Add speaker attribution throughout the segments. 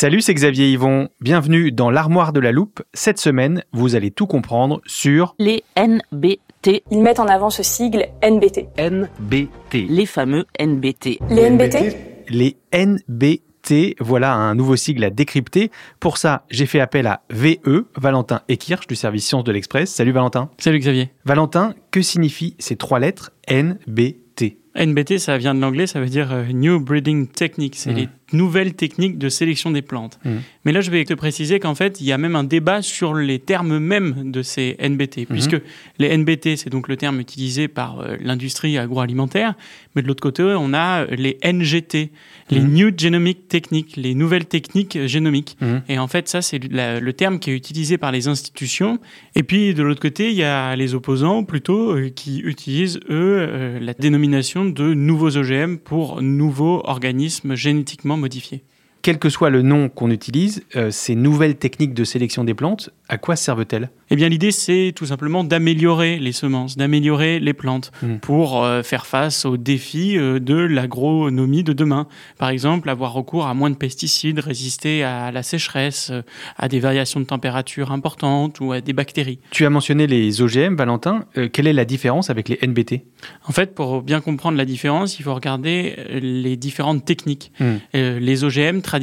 Speaker 1: Salut, c'est Xavier Yvon. Bienvenue dans l'armoire de la loupe. Cette semaine, vous allez tout comprendre sur
Speaker 2: les NBT.
Speaker 3: Ils mettent en avant ce sigle NBT.
Speaker 4: NBT.
Speaker 2: Les fameux NBT.
Speaker 3: Les NBT
Speaker 1: les NBT. Voilà un nouveau sigle à décrypter. Pour ça, j'ai fait appel à VE, Valentin Ekirch du service Sciences de l'Express. Salut Valentin.
Speaker 5: Salut Xavier.
Speaker 1: Valentin, que signifient ces trois lettres NBT
Speaker 5: NBT, ça vient de l'anglais, ça veut dire euh, New Breeding Technique. C'est
Speaker 1: Mm.
Speaker 5: les nouvelles techniques de sélection des plantes.
Speaker 1: Mm.
Speaker 5: Mais là, je vais te préciser qu'en fait, il y a même un débat sur les termes mêmes de ces NBT, puisque les NBT, c'est donc le terme utilisé par euh, l'industrie agroalimentaire, mais de l'autre côté, on a euh, les NGT, les
Speaker 1: Mhm.
Speaker 5: New Genomic Techniques, les nouvelles techniques génomiques. Et en fait, ça, c'est le terme qui est utilisé par les institutions. Et puis, de l'autre côté, il y a les opposants, plutôt, euh, qui utilisent, eux, euh, la dénomination de nouveaux OGM pour nouveaux organismes génétiquement modifiés.
Speaker 1: Quel que soit le nom qu'on utilise, euh, ces nouvelles techniques de sélection des plantes, à quoi servent-elles?
Speaker 5: Eh bien, l'idée, c'est tout simplement d'améliorer les semences, d'améliorer les plantes
Speaker 1: Mm.
Speaker 5: pour euh, faire face aux défis euh, de l'agronomie de demain. Par exemple, avoir recours à moins de pesticides, résister à la sécheresse, à des variations de température importantes ou à des bactéries.
Speaker 1: Tu as mentionné les OGM, Valentin. Quelle est la différence avec les NBT
Speaker 5: En fait, pour bien comprendre la différence, il faut regarder les différentes techniques.
Speaker 1: Mm.
Speaker 5: Euh, les OGM, traditionnellement,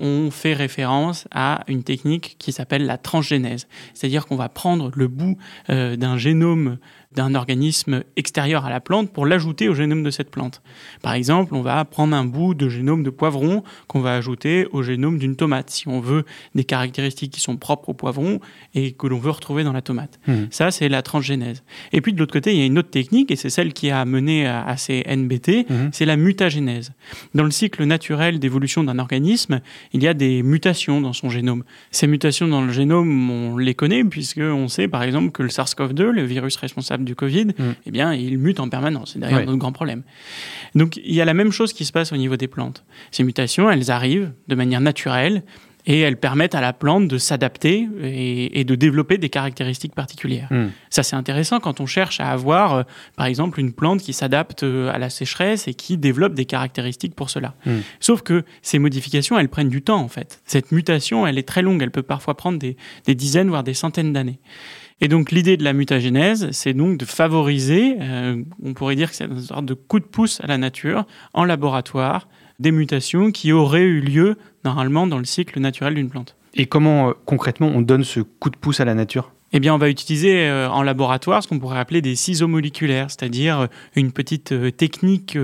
Speaker 5: ont fait référence à une technique qui s'appelle la transgénèse. C'est-à-dire qu'on va prendre le bout euh, d'un génome d'un organisme extérieur à la plante pour l'ajouter au génome de cette plante. Par exemple, on va prendre un bout de génome de poivron qu'on va ajouter au génome d'une tomate, si on veut des caractéristiques qui sont propres au poivron et que l'on veut retrouver dans la tomate.
Speaker 1: Mhm.
Speaker 5: Ça, c'est la transgénèse. Et puis de l'autre côté, il y a une autre technique, et c'est celle qui a mené à, à ces NBT,
Speaker 1: Mhm.
Speaker 5: c'est la mutagénèse. Dans le cycle naturel d'évolution d'un organisme, il y a des mutations dans son génome. Ces mutations dans le génome, on les connaît, puisqu'on sait par exemple que le SARS-CoV-2, le virus responsable du Covid,
Speaker 1: Mhm.
Speaker 5: eh bien, il mute en permanence. C'est d'ailleurs
Speaker 1: Ouais.
Speaker 5: notre grand problème. Donc il y a la même chose qui se passe au niveau des plantes. Ces mutations, elles arrivent de manière naturelle et elles permettent à la plante de s'adapter et, et de développer des caractéristiques particulières.
Speaker 1: Mm.
Speaker 5: Ça, c'est intéressant quand on cherche à avoir, euh, par exemple, une plante qui s'adapte euh, à la sécheresse et qui développe des caractéristiques pour cela.
Speaker 1: Mm.
Speaker 5: Sauf que ces modifications, elles prennent du temps, en fait. Cette mutation, elle est très longue. Elle peut parfois prendre des, des dizaines, voire des centaines d'années. Et donc, l'idée de la mutagénèse, c'est donc de favoriser, euh, on pourrait dire que c'est une sorte de coup de pouce à la nature, en laboratoire, des mutations qui auraient eu lieu, normalement, dans le cycle naturel d'une plante.
Speaker 1: Et comment euh, concrètement on donne ce coup de pouce à la nature?
Speaker 5: Eh bien, on va utiliser euh, en laboratoire ce qu'on pourrait appeler des ciseaux moléculaires, c'est-à-dire euh, une petite euh, technique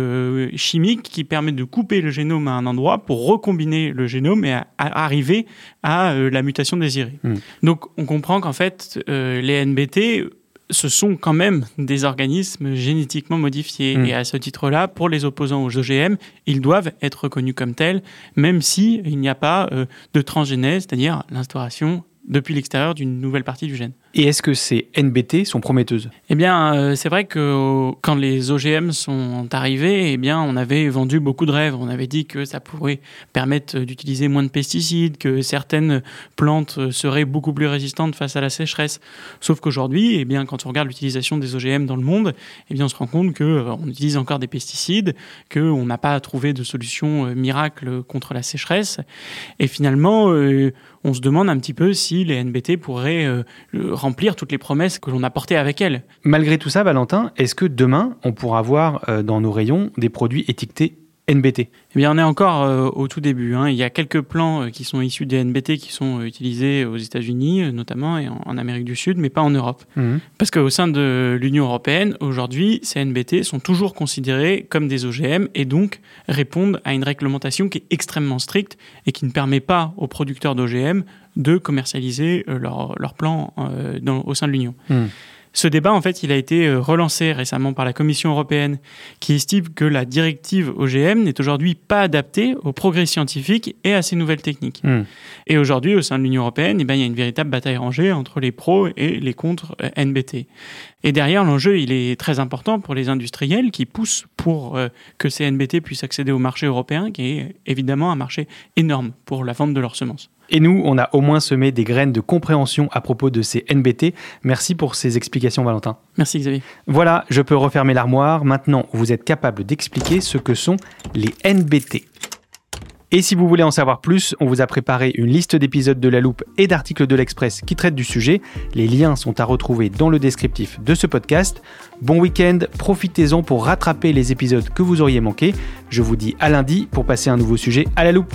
Speaker 5: chimique qui permet de couper le génome à un endroit pour recombiner le génome et à- arriver à la mutation désirée.
Speaker 1: Hmm.
Speaker 5: Donc, on comprend qu'en fait, les NBT ce sont quand même des organismes génétiquement modifiés.
Speaker 1: Mm.
Speaker 5: Et à ce titre-là, pour les opposants aux OGM, ils doivent être reconnus comme tels, même si il n'y a pas euh, de transgénèse, c'est-à-dire l'instauration depuis l'extérieur d'une nouvelle partie du gène.
Speaker 1: Et est-ce que ces NBT sont prometteuses?
Speaker 5: Eh bien, euh, c'est vrai que quand les OGM sont arrivés, eh bien, on avait vendu beaucoup de rêves. On avait dit que ça pourrait permettre d'utiliser moins de pesticides, que certaines plantes seraient beaucoup plus résistantes face à la sécheresse. Sauf qu'aujourd'hui, eh bien, quand on regarde l'utilisation des OGM dans le monde, eh bien, on se rend compte que euh, on utilise encore des pesticides, qu'on n'a pas trouvé de solution euh, miracle contre la sécheresse. Et finalement, on se demande un petit peu si les NBT pourraient euh, remplir toutes les promesses que l'on a portées avec elles.
Speaker 1: Malgré tout ça, Valentin, est-ce que demain, on pourra voir euh, dans nos rayons des produits étiquetés NBT
Speaker 5: eh bien, on est encore euh, au tout début. Hein. Il y a quelques plans euh, qui sont issus des NBT qui sont euh, utilisés aux États-Unis, notamment, et en, Amérique du Sud, mais pas en Europe. Mhm. Parce qu'au sein de l'Union européenne, aujourd'hui, ces NBT sont toujours considérés comme des OGM et donc répondent à une réglementation qui est extrêmement stricte et qui ne permet pas aux producteurs d'OGM de commercialiser leurs leur plans au sein de l'Union. Mhm. Ce débat, en fait, il a été euh, relancé récemment par la Commission européenne, qui estime que la directive OGM n'est aujourd'hui pas adaptée aux progrès scientifiques et à ces nouvelles techniques. Hmm. Et aujourd'hui, au sein de l'Union européenne, eh ben, il y a une véritable bataille rangée entre les pros et les contre euh, NBT. Et derrière, l'enjeu, il est très important pour les industriels qui poussent pour euh, que ces NBT puissent accéder au marché européen, qui est évidemment un marché énorme pour la vente de leurs semences.
Speaker 1: Et nous, on a au moins semé des graines de compréhension à propos de ces NBT. Merci pour ces explications, Valentin.
Speaker 5: Merci, Xavier.
Speaker 1: Voilà, je peux refermer l'armoire. Maintenant, vous êtes capable d'expliquer ce que sont les NBT. Et si vous voulez en savoir plus, on vous a préparé une liste d'épisodes de La Loupe et d'articles de l'Express qui traitent du sujet. Les liens sont à retrouver dans le descriptif de ce podcast. Bon week-end, profitez-en pour rattraper les épisodes que vous auriez manqués. Je vous dis à lundi pour passer un nouveau sujet à la loupe.